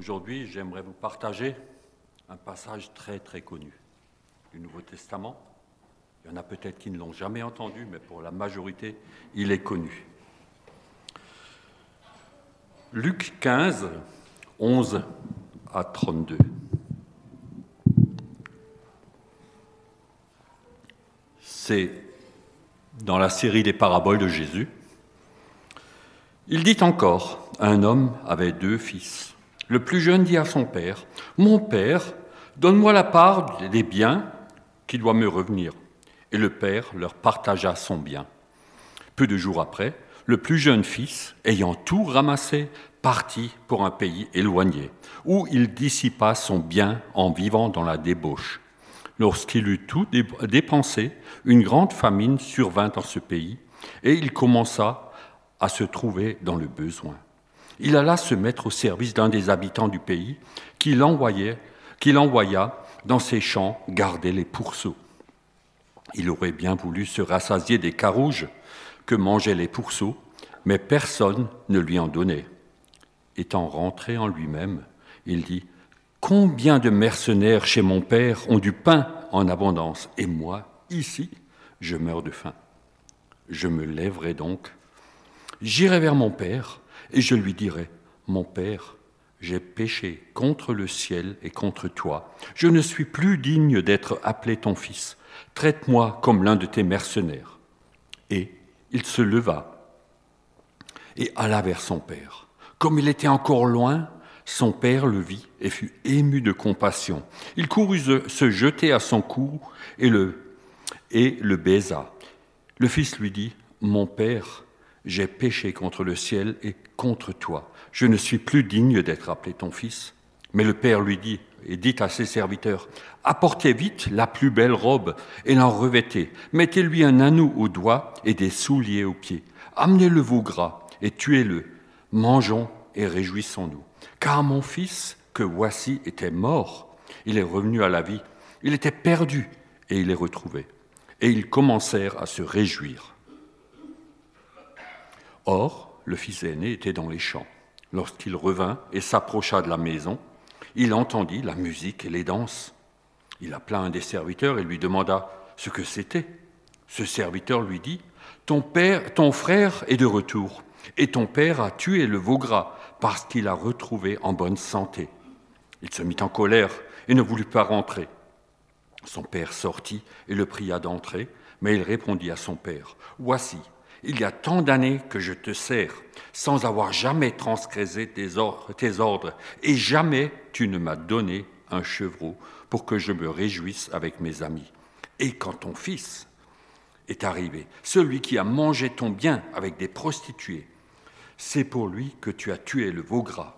Aujourd'hui, j'aimerais vous partager un passage très très connu du Nouveau Testament. Il y en a peut-être qui ne l'ont jamais entendu, mais pour la majorité, il est connu. Luc 15, 11 à 32. C'est dans la série des paraboles de Jésus. Il dit encore, un homme avait deux fils. Le plus jeune dit à son père, Mon père, donne-moi la part des biens qui doit me revenir. Et le père leur partagea son bien. Peu de jours après, le plus jeune fils, ayant tout ramassé, partit pour un pays éloigné, où il dissipa son bien en vivant dans la débauche. Lorsqu'il eut tout dépensé, une grande famine survint dans ce pays, et il commença à se trouver dans le besoin il alla se mettre au service d'un des habitants du pays, qui l'envoya dans ses champs garder les pourceaux. Il aurait bien voulu se rassasier des carouges que mangeaient les pourceaux, mais personne ne lui en donnait. Étant rentré en lui-même, il dit Combien de mercenaires chez mon père ont du pain en abondance, et moi, ici, je meurs de faim. Je me lèverai donc, j'irai vers mon père, et je lui dirai, Mon Père, j'ai péché contre le ciel et contre toi. Je ne suis plus digne d'être appelé ton fils. Traite-moi comme l'un de tes mercenaires. Et il se leva et alla vers son père. Comme il était encore loin, son père le vit et fut ému de compassion. Il courut se jeter à son cou et le, et le baisa. Le fils lui dit, Mon père, j'ai péché contre le ciel et contre toi. Je ne suis plus digne d'être appelé ton fils. Mais le père lui dit, et dit à ses serviteurs, apportez vite la plus belle robe et l'en revêtez. Mettez-lui un anneau au doigt et des souliers aux pieds. Amenez le veau gras et tuez-le. Mangeons et réjouissons-nous. Car mon fils, que voici, était mort. Il est revenu à la vie. Il était perdu et il est retrouvé. Et ils commencèrent à se réjouir. Or, le fils aîné était dans les champs. Lorsqu'il revint et s'approcha de la maison, il entendit la musique et les danses. Il appela un des serviteurs et lui demanda ce que c'était. Ce serviteur lui dit Ton père, ton frère est de retour, et ton père a tué le veau gras parce qu'il a retrouvé en bonne santé. Il se mit en colère et ne voulut pas rentrer. Son père sortit et le pria d'entrer, mais il répondit à son père Voici, il y a tant d'années que je te sers, sans avoir jamais transgressé tes ordres, et jamais tu ne m'as donné un chevreau pour que je me réjouisse avec mes amis. Et quand ton fils est arrivé, celui qui a mangé ton bien avec des prostituées, c'est pour lui que tu as tué le veau gras.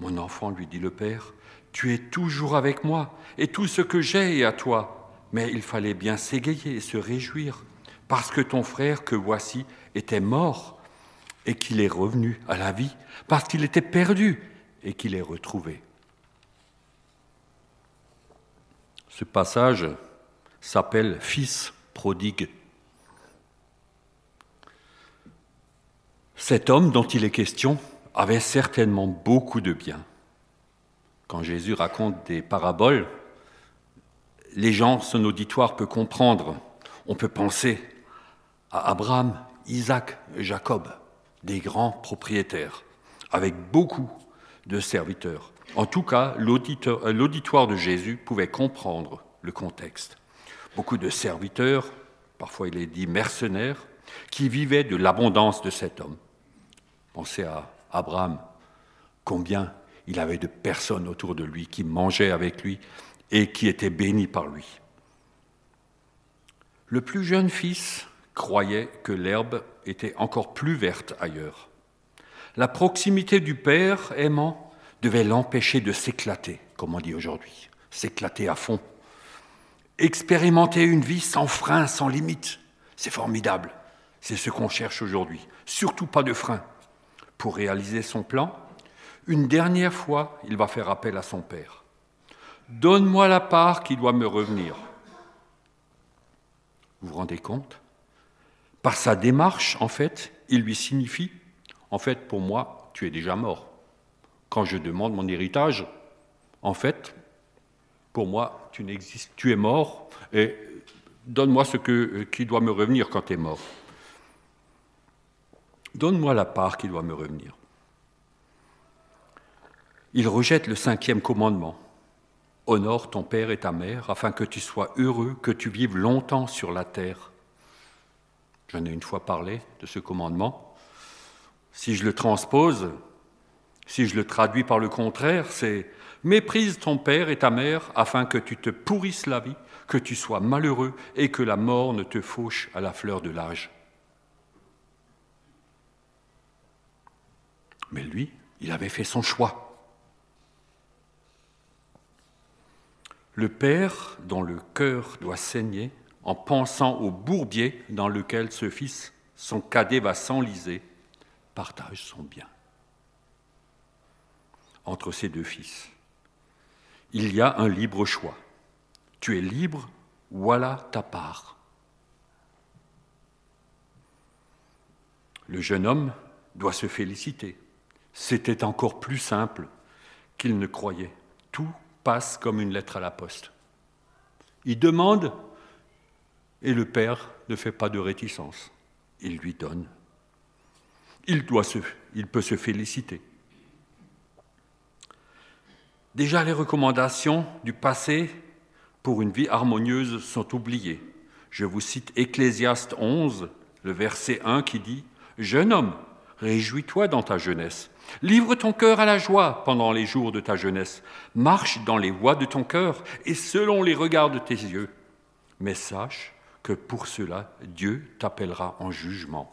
Mon enfant, lui dit le père, tu es toujours avec moi, et tout ce que j'ai est à toi. Mais il fallait bien s'égayer et se réjouir parce que ton frère que voici était mort et qu'il est revenu à la vie, parce qu'il était perdu et qu'il est retrouvé. Ce passage s'appelle Fils prodigue. Cet homme dont il est question avait certainement beaucoup de biens. Quand Jésus raconte des paraboles, les gens, son auditoire peut comprendre. On peut penser Abraham, Isaac Jacob, des grands propriétaires, avec beaucoup de serviteurs. En tout cas, l'auditoire de Jésus pouvait comprendre le contexte. Beaucoup de serviteurs, parfois il est dit mercenaires, qui vivaient de l'abondance de cet homme. Pensez à Abraham, combien il avait de personnes autour de lui qui mangeaient avec lui et qui étaient bénies par lui. Le plus jeune fils croyait que l'herbe était encore plus verte ailleurs. La proximité du Père aimant devait l'empêcher de s'éclater, comme on dit aujourd'hui, s'éclater à fond. Expérimenter une vie sans frein, sans limite, c'est formidable. C'est ce qu'on cherche aujourd'hui. Surtout pas de frein. Pour réaliser son plan, une dernière fois, il va faire appel à son Père. Donne-moi la part qui doit me revenir. Vous vous rendez compte? Par sa démarche, en fait, il lui signifie, en fait, pour moi, tu es déjà mort. quand je demande mon héritage, en fait, pour moi, tu n'existes, tu es mort, et donne-moi ce que, qui doit me revenir quand tu es mort. Donne-moi la part qui doit me revenir. Il rejette le cinquième commandement. Honore ton père et ta mère afin que tu sois heureux, que tu vives longtemps sur la terre. J'en ai une fois parlé de ce commandement. Si je le transpose, si je le traduis par le contraire, c'est Méprise ton père et ta mère afin que tu te pourrisses la vie, que tu sois malheureux et que la mort ne te fauche à la fleur de l'âge. Mais lui, il avait fait son choix. Le père dont le cœur doit saigner en pensant au bourbier dans lequel ce fils, son cadet, va s'enliser, partage son bien entre ses deux fils. Il y a un libre choix. Tu es libre, voilà ta part. Le jeune homme doit se féliciter. C'était encore plus simple qu'il ne croyait. Tout passe comme une lettre à la poste. Il demande et le père ne fait pas de réticence. Il lui donne. Il, doit se, il peut se féliciter. Déjà les recommandations du passé pour une vie harmonieuse sont oubliées. Je vous cite Ecclésiaste 11, le verset 1 qui dit Jeune homme, réjouis-toi dans ta jeunesse. Livre ton cœur à la joie pendant les jours de ta jeunesse. Marche dans les voies de ton cœur et selon les regards de tes yeux. Mais sache que pour cela, Dieu t'appellera en jugement.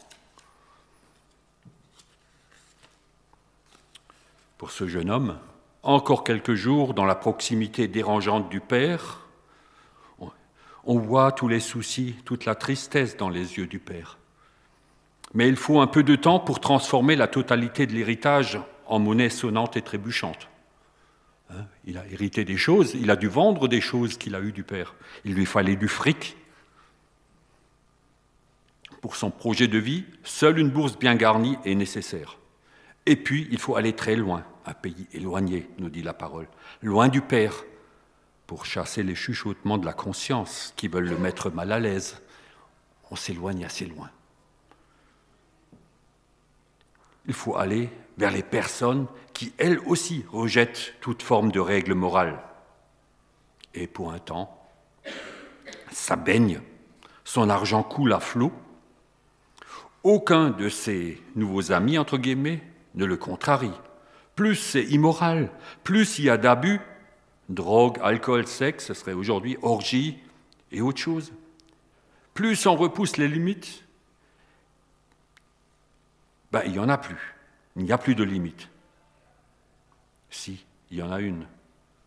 Pour ce jeune homme, encore quelques jours dans la proximité dérangeante du Père, on voit tous les soucis, toute la tristesse dans les yeux du Père. Mais il faut un peu de temps pour transformer la totalité de l'héritage en monnaie sonnante et trébuchante. Hein, il a hérité des choses, il a dû vendre des choses qu'il a eues du Père. Il lui fallait du fric. Pour son projet de vie, seule une bourse bien garnie est nécessaire. Et puis, il faut aller très loin, un pays éloigné, nous dit la parole, loin du Père, pour chasser les chuchotements de la conscience qui veulent le mettre mal à l'aise. On s'éloigne assez loin. Il faut aller vers les personnes qui, elles aussi, rejettent toute forme de règle morale. Et pour un temps, ça baigne, son argent coule à flot. Aucun de ses nouveaux amis, entre guillemets, ne le contrarie. Plus c'est immoral, plus il y a d'abus, drogue, alcool, sexe, ce serait aujourd'hui orgie et autre chose. Plus on repousse les limites, ben, il n'y en a plus. Il n'y a plus de limites. Si, il y en a une.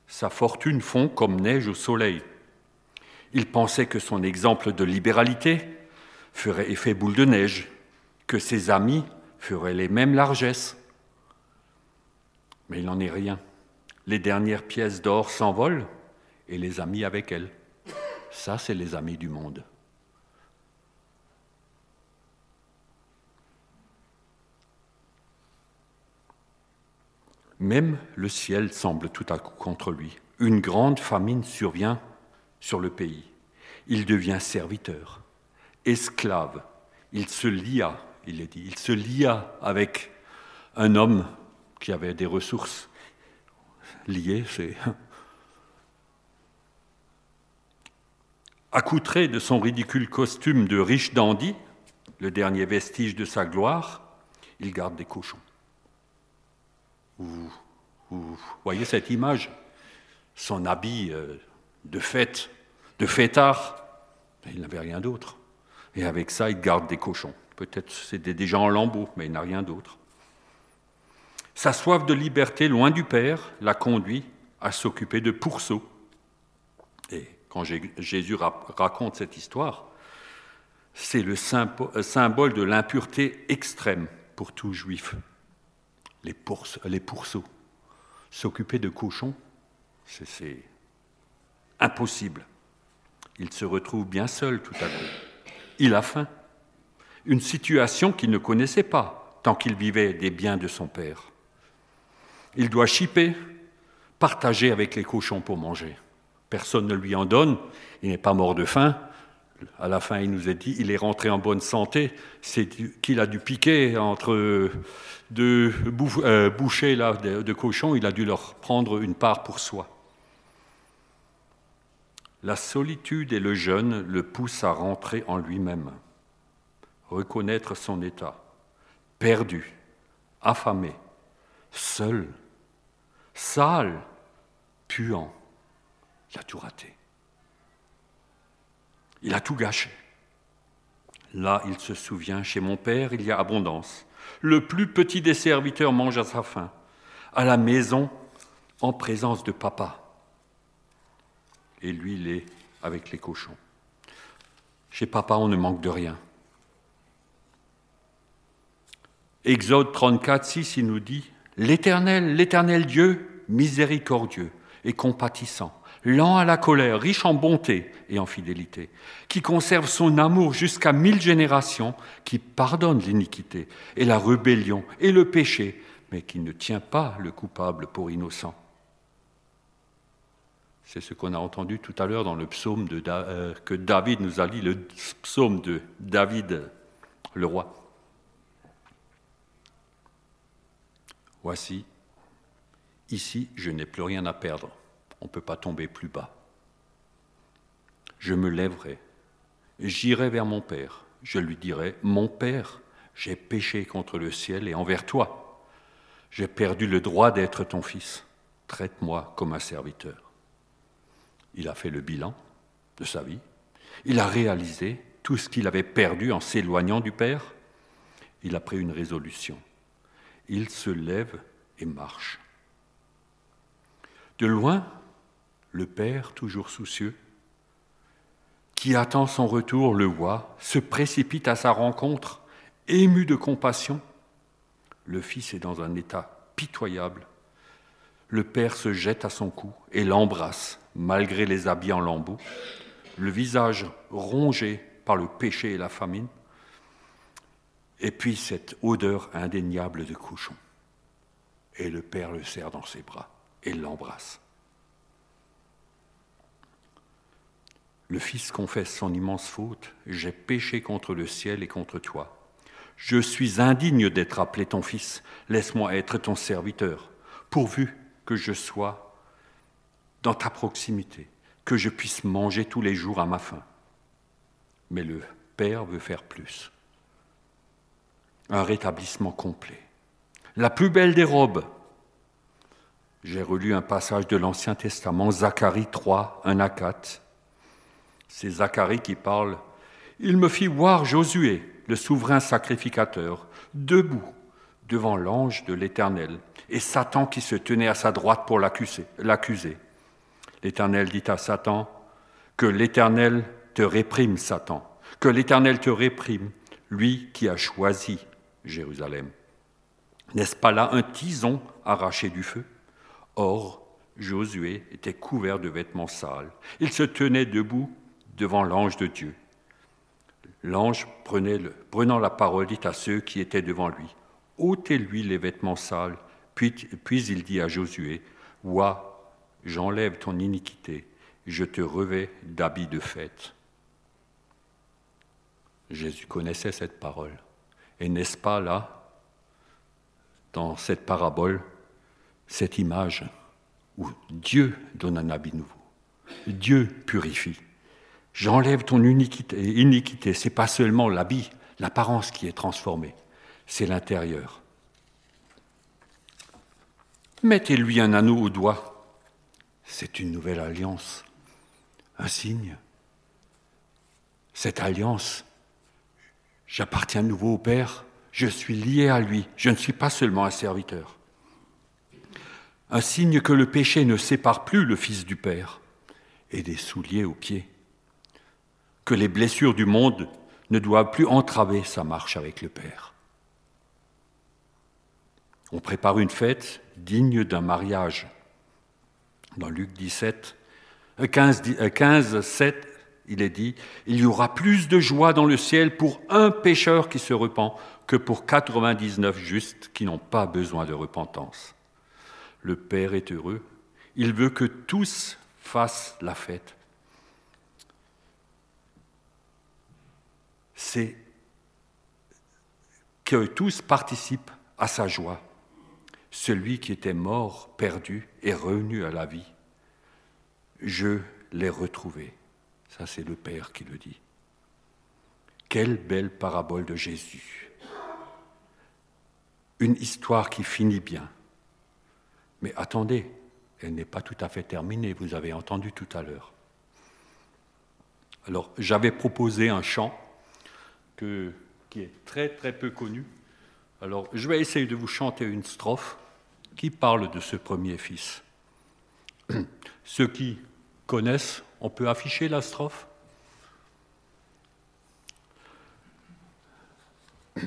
Sa fortune fond comme neige au soleil. Il pensait que son exemple de libéralité ferait effet boule de neige, que ses amis ferait les mêmes largesses. Mais il n'en est rien. Les dernières pièces d'or s'envolent et les amis avec elles. Ça, c'est les amis du monde. Même le ciel semble tout à coup contre lui. Une grande famine survient sur le pays. Il devient serviteur, esclave. Il se lia il se lia avec un homme qui avait des ressources liées, c'est accoutré de son ridicule costume de riche dandy, le dernier vestige de sa gloire, il garde des cochons. Vous, voyez cette image? Son habit euh, de fête, de fêtard, il n'avait rien d'autre. Et avec ça, il garde des cochons. Peut-être c'était déjà en lambeaux, mais il n'a rien d'autre. Sa soif de liberté, loin du Père, l'a conduit à s'occuper de pourceaux. Et quand Jésus raconte cette histoire, c'est le euh, symbole de l'impureté extrême pour tout juif. Les, les pourceaux. S'occuper de cochons, c'est impossible. Il se retrouve bien seul tout à coup. Il a faim une situation qu'il ne connaissait pas tant qu'il vivait des biens de son père. Il doit chipper, partager avec les cochons pour manger. Personne ne lui en donne, il n'est pas mort de faim. À la fin, il nous a dit, il est rentré en bonne santé, c'est qu'il a dû piquer entre deux euh, bouchées là, de cochons, il a dû leur prendre une part pour soi. La solitude et le jeûne le poussent à rentrer en lui-même, reconnaître son état, perdu, affamé, seul, sale, puant. Il a tout raté. Il a tout gâché. Là, il se souvient, chez mon père, il y a abondance. Le plus petit des serviteurs mange à sa faim. À la maison, en présence de papa et lui, il est avec les cochons. Chez papa, on ne manque de rien. Exode 34, 6, il nous dit L'Éternel, l'Éternel Dieu, miséricordieux et compatissant, lent à la colère, riche en bonté et en fidélité, qui conserve son amour jusqu'à mille générations, qui pardonne l'iniquité et la rébellion et le péché, mais qui ne tient pas le coupable pour innocent c'est ce qu'on a entendu tout à l'heure dans le psaume euh, que David nous a dit, le psaume de David, le roi. Voici, ici, je n'ai plus rien à perdre. On ne peut pas tomber plus bas. Je me lèverai, j'irai vers mon Père. Je lui dirai, mon Père, j'ai péché contre le ciel et envers toi. J'ai perdu le droit d'être ton fils. Traite-moi comme un serviteur. Il a fait le bilan de sa vie. Il a réalisé tout ce qu'il avait perdu en s'éloignant du Père. Il a pris une résolution. Il se lève et marche. De loin, le Père, toujours soucieux, qui attend son retour, le voit, se précipite à sa rencontre, ému de compassion. Le Fils est dans un état pitoyable. Le Père se jette à son cou et l'embrasse malgré les habits en lambeaux, le visage rongé par le péché et la famine, et puis cette odeur indéniable de cochon. Et le Père le serre dans ses bras et l'embrasse. Le Fils confesse son immense faute. J'ai péché contre le ciel et contre toi. Je suis indigne d'être appelé ton Fils. Laisse-moi être ton serviteur, pourvu que je sois dans ta proximité, que je puisse manger tous les jours à ma faim. Mais le Père veut faire plus. Un rétablissement complet. La plus belle des robes. J'ai relu un passage de l'Ancien Testament, Zacharie 3, 1 à 4. C'est Zacharie qui parle. Il me fit voir Josué, le souverain sacrificateur, debout devant l'ange de l'Éternel, et Satan qui se tenait à sa droite pour l'accuser. L'Éternel dit à Satan, que l'Éternel te réprime, Satan, que l'Éternel te réprime, lui qui a choisi Jérusalem. N'est-ce pas là un tison arraché du feu? Or, Josué était couvert de vêtements sales. Il se tenait debout devant l'ange de Dieu. L'ange, prenant la parole, dit à ceux qui étaient devant lui, ôtez-lui les vêtements sales. Puis, il dit à Josué, vois, j'enlève ton iniquité, je te revais d'habits de fête. Jésus connaissait cette parole. Et n'est-ce pas là, dans cette parabole, cette image où Dieu donne un habit nouveau, Dieu purifie. J'enlève ton iniquité. iniquité. C'est pas seulement l'habit, l'apparence qui est transformée, c'est l'intérieur. Mettez-lui un anneau au doigt c'est une nouvelle alliance, un signe. Cette alliance, j'appartiens nouveau au Père, je suis lié à lui, je ne suis pas seulement un serviteur. Un signe que le péché ne sépare plus le Fils du Père et des souliers aux pieds, que les blessures du monde ne doivent plus entraver sa marche avec le Père. On prépare une fête digne d'un mariage dans Luc 17, 15, 15, 7, il est dit, il y aura plus de joie dans le ciel pour un pécheur qui se repent que pour 99 justes qui n'ont pas besoin de repentance. le Père est heureux. Il veut que tous fassent la fête. C'est que tous participent à sa joie. Celui qui était mort, perdu, est revenu à la vie. Je l'ai retrouvé. Ça, c'est le Père qui le dit. Quelle belle parabole de Jésus. Une histoire qui finit bien. Mais attendez, elle n'est pas tout à fait terminée, vous avez entendu tout à l'heure. Alors, j'avais proposé un chant qui est très très peu connu. Alors, je vais essayer de vous chanter une strophe qui parle de ce premier fils. Ceux qui connaissent, on peut afficher la strophe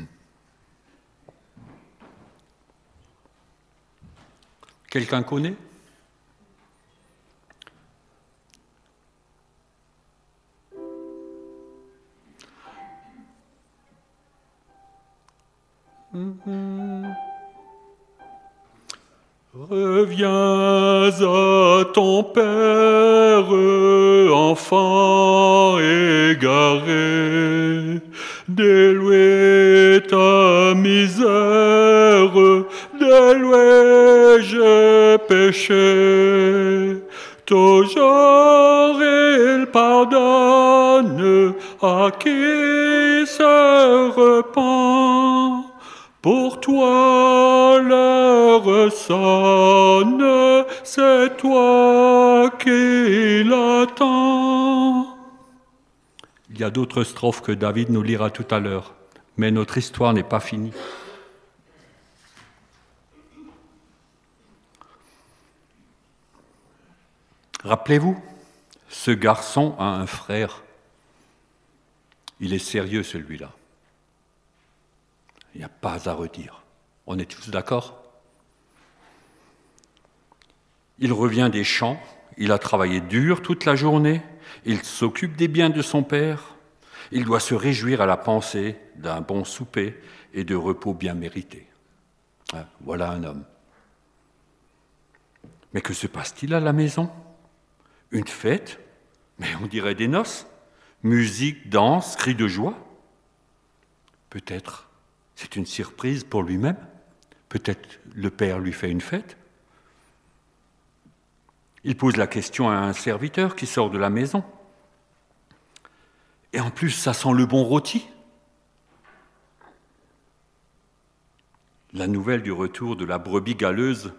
Quelqu'un connaît? Reviens à ton Père, enfant égaré, déloué ta misère, déloué j'ai péché. Toujours il pardonne à qui se repent. Toi l'heure sonne, c'est toi qui l'attends. Il y a d'autres strophes que David nous lira tout à l'heure, mais notre histoire n'est pas finie. Rappelez-vous, ce garçon a un frère. Il est sérieux celui-là. Il n'y a pas à redire. On est tous d'accord? Il revient des champs, il a travaillé dur toute la journée, il s'occupe des biens de son père, il doit se réjouir à la pensée d'un bon souper et de repos bien mérité. Ah, voilà un homme. Mais que se passe-t-il à la maison? Une fête? Mais on dirait des noces Musique, danse, cris de joie Peut-être c'est une surprise pour lui-même. Peut-être le père lui fait une fête. Il pose la question à un serviteur qui sort de la maison. Et en plus, ça sent le bon rôti. La nouvelle du retour de la brebis galeuse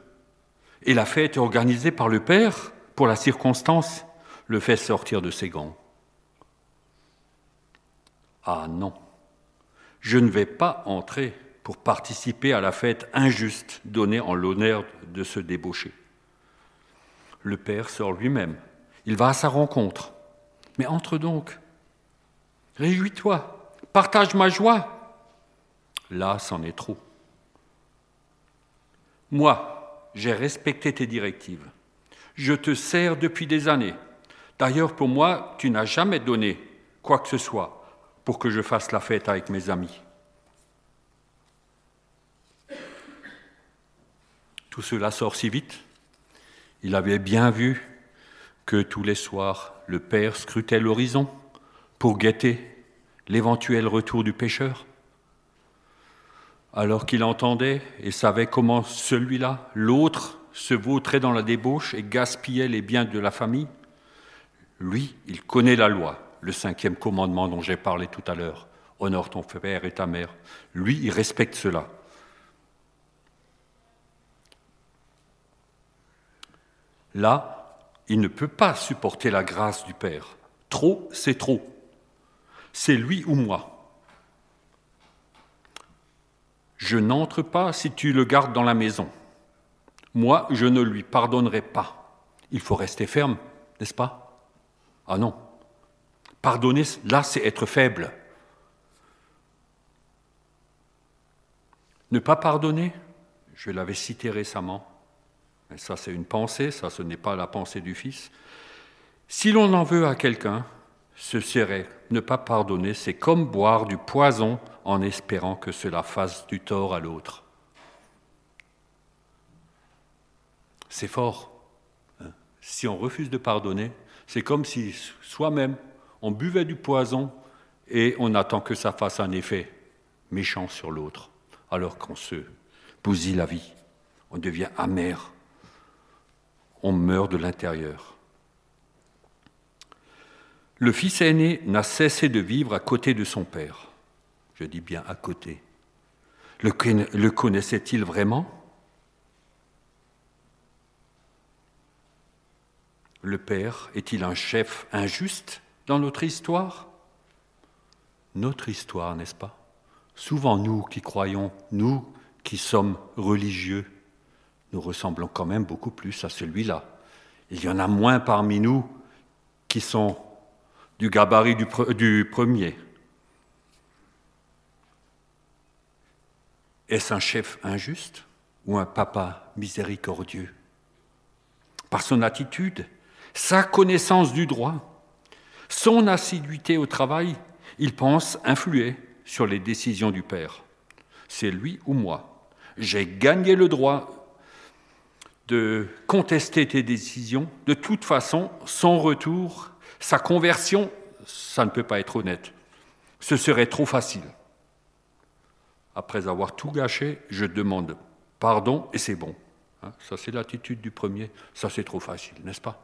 et la fête organisée par le père pour la circonstance le fait sortir de ses gants. Ah non, je ne vais pas entrer pour participer à la fête injuste donnée en l'honneur de ce débauché. Le Père sort lui-même. Il va à sa rencontre. Mais entre donc. Réjouis-toi. Partage ma joie. Là, c'en est trop. Moi, j'ai respecté tes directives. Je te sers depuis des années. D'ailleurs, pour moi, tu n'as jamais donné quoi que ce soit pour que je fasse la fête avec mes amis. Tout cela sort si vite. Il avait bien vu que tous les soirs, le Père scrutait l'horizon pour guetter l'éventuel retour du pécheur. Alors qu'il entendait et savait comment celui-là, l'autre, se vautrait dans la débauche et gaspillait les biens de la famille, lui, il connaît la loi le cinquième commandement dont j'ai parlé tout à l'heure. Honore ton père et ta mère. Lui, il respecte cela. Là, il ne peut pas supporter la grâce du Père. Trop, c'est trop. C'est lui ou moi. Je n'entre pas si tu le gardes dans la maison. Moi, je ne lui pardonnerai pas. Il faut rester ferme, n'est-ce pas? Ah non, Pardonner, là, c'est être faible. Ne pas pardonner, je l'avais cité récemment, ça c'est une pensée, ça ce n'est pas la pensée du Fils. Si l'on en veut à quelqu'un, ce serait ne pas pardonner, c'est comme boire du poison en espérant que cela fasse du tort à l'autre. C'est fort. Hein. Si on refuse de pardonner, c'est comme si soi-même, on buvait du poison et on attend que ça fasse un effet méchant sur l'autre, alors qu'on se bousille la vie, on devient amer, on meurt de l'intérieur. Le fils aîné n'a cessé de vivre à côté de son père. Je dis bien à côté. Le, connaissait-il vraiment? Le père est-il un chef injuste dans notre histoire? Notre histoire, n'est-ce pas? Souvent nous qui croyons, nous qui sommes religieux, nous ressemblons quand même beaucoup plus à celui-là. Il y en a moins parmi nous qui sont du gabarit du, premier. Est-ce un chef injuste ou un papa miséricordieux? Par son attitude, sa connaissance du droit, son assiduité au travail, il pense influer sur les décisions du Père. C'est lui ou moi. J'ai gagné le droit de contester tes décisions. De toute façon, son retour, sa conversion, ça ne peut pas être honnête. Ce serait trop facile après avoir tout gâché, je demande pardon et c'est bon. Hein, ça, c'est l'attitude du premier. Ça, c'est trop facile, n'est-ce pas?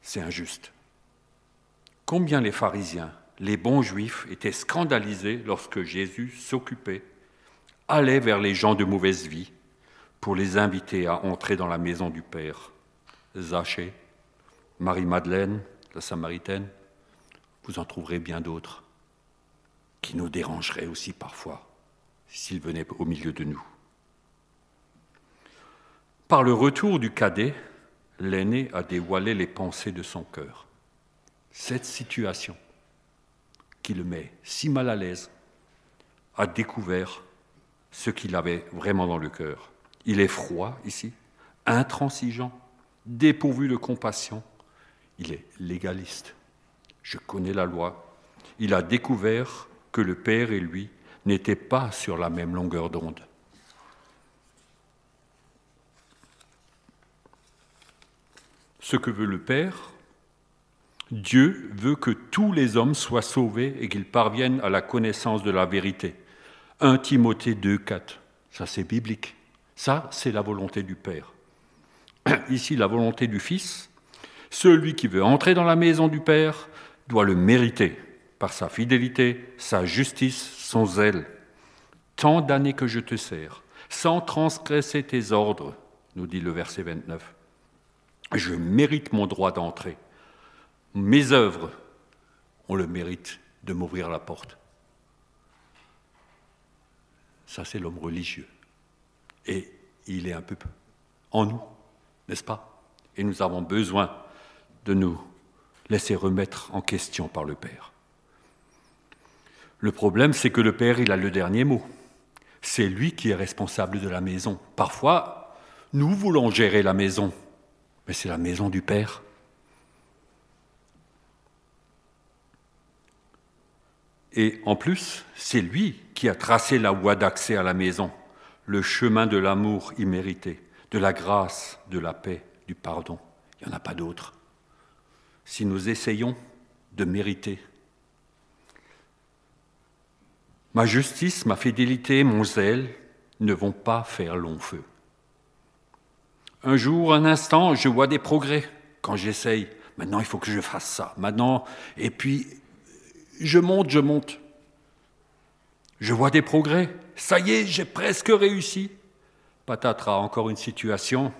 C'est injuste. Combien les pharisiens, les bons juifs, étaient scandalisés lorsque Jésus s'occupait, allait vers les gens de mauvaise vie pour les inviter à entrer dans la maison du Père. Zachée, Marie-Madeleine, la Samaritaine, vous en trouverez bien d'autres qui nous dérangeraient aussi parfois s'ils venaient au milieu de nous. Par le retour du cadet, l'aîné a dévoilé les pensées de son cœur. Cette situation qui le met si mal à l'aise a découvert ce qu'il avait vraiment dans le cœur. Il est froid ici, intransigeant, dépourvu de compassion, il est légaliste je connais la loi, il a découvert que le Père et lui n'étaient pas sur la même longueur d'onde. Ce que veut le Père, Dieu veut que tous les hommes soient sauvés et qu'ils parviennent à la connaissance de la vérité. 1 Timothée 2, 4. Ça, c'est biblique. Ça, c'est la volonté du Père. Ici, la volonté du Fils. Celui qui veut entrer dans la maison du Père doit le mériter par sa fidélité, sa justice, son zèle. Tant d'années que je te sers, sans transgresser tes ordres, nous dit le verset 29. Je mérite mon droit d'entrer. Mes œuvres ont le mérite de m'ouvrir la porte. Ça, c'est l'homme religieux. Et il est un peu en nous, n'est-ce pas? Et nous avons besoin de nous laisser remettre en question par le Père. Le problème, c'est que le Père, il a le dernier mot. C'est lui qui est responsable de la maison. Parfois, nous voulons gérer la maison, mais c'est la maison du Père. Et en plus, c'est lui qui a tracé la voie d'accès à la maison, le chemin de l'amour immérité, de la grâce, de la paix, du pardon. Il n'y en a pas d'autre si nous essayons de mériter. Ma justice, ma fidélité, mon zèle ne vont pas faire long feu. Un jour, un instant, je vois des progrès quand j'essaye. Maintenant, il faut que je fasse ça. Maintenant, et puis, je monte, je monte. Je vois des progrès. Ça y est, j'ai presque réussi. Patatras, encore une situation,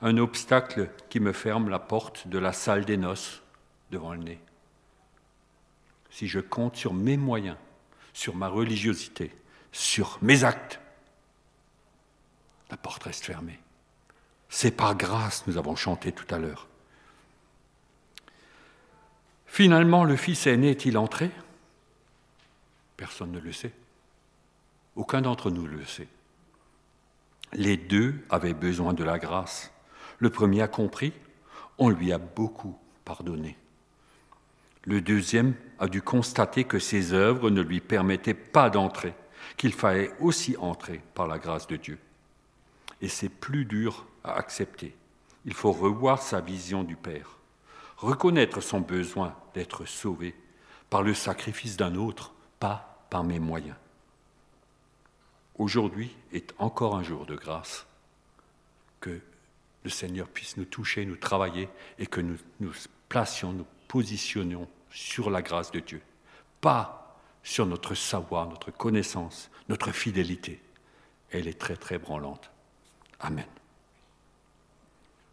un obstacle qui me ferme la porte de la salle des noces devant le nez. Si je compte sur mes moyens, sur ma religiosité, sur mes actes, la porte reste fermée. C'est par grâce, nous avons chanté tout à l'heure. Finalement, le fils aîné est-il entré? Personne ne le sait. Aucun d'entre nous le sait. Les deux avaient besoin de la grâce. Le premier a compris, on lui a beaucoup pardonné. Le deuxième a dû constater que ses œuvres ne lui permettaient pas d'entrer. qu'il fallait aussi entrer par la grâce de Dieu. Et c'est plus dur à accepter. Il faut revoir sa vision du Père, reconnaître son besoin d'être sauvé par le sacrifice d'un autre, pas par mes moyens. Aujourd'hui est encore un jour de grâce. Que le Seigneur puisse nous toucher, nous travailler et que nous nous placions, nous positionnions sur la grâce de Dieu, pas sur notre savoir, notre connaissance, notre fidélité. Elle est très très branlante. Amen.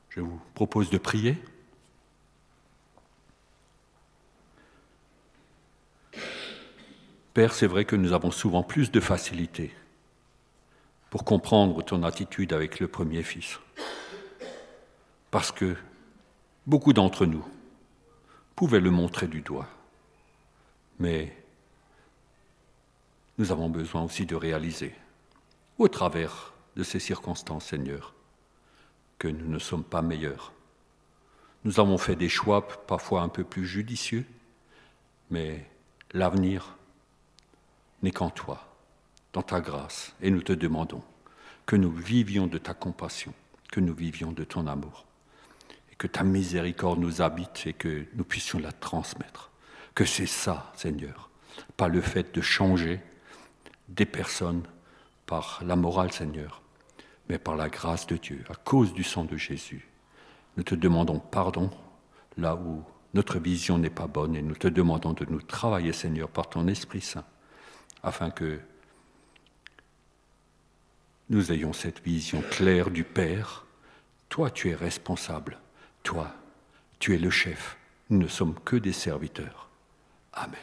Je vous propose de prier. Père, c'est vrai que nous avons souvent plus de facilité pour comprendre ton attitude avec le premier fils. Parce que beaucoup d'entre nous pouvaient le montrer du doigt. Mais nous avons besoin aussi de réaliser, au travers de ces circonstances, Seigneur, que nous ne sommes pas meilleurs. Nous avons fait des choix parfois un peu plus judicieux, mais l'avenir n'est qu'en toi dans ta grâce, et nous te demandons que nous vivions de ta compassion, que nous vivions de ton amour, et que ta miséricorde nous habite et que nous puissions la transmettre. Que c'est ça, Seigneur, pas le fait de changer des personnes par la morale, Seigneur, mais par la grâce de Dieu, à cause du sang de Jésus. Nous te demandons pardon là où notre vision n'est pas bonne et nous te demandons de nous travailler, Seigneur, par ton Esprit Saint, afin que nous ayons cette vision claire du Père. Toi, tu es responsable. Toi, tu es le chef. Nous ne sommes que des serviteurs. Amen.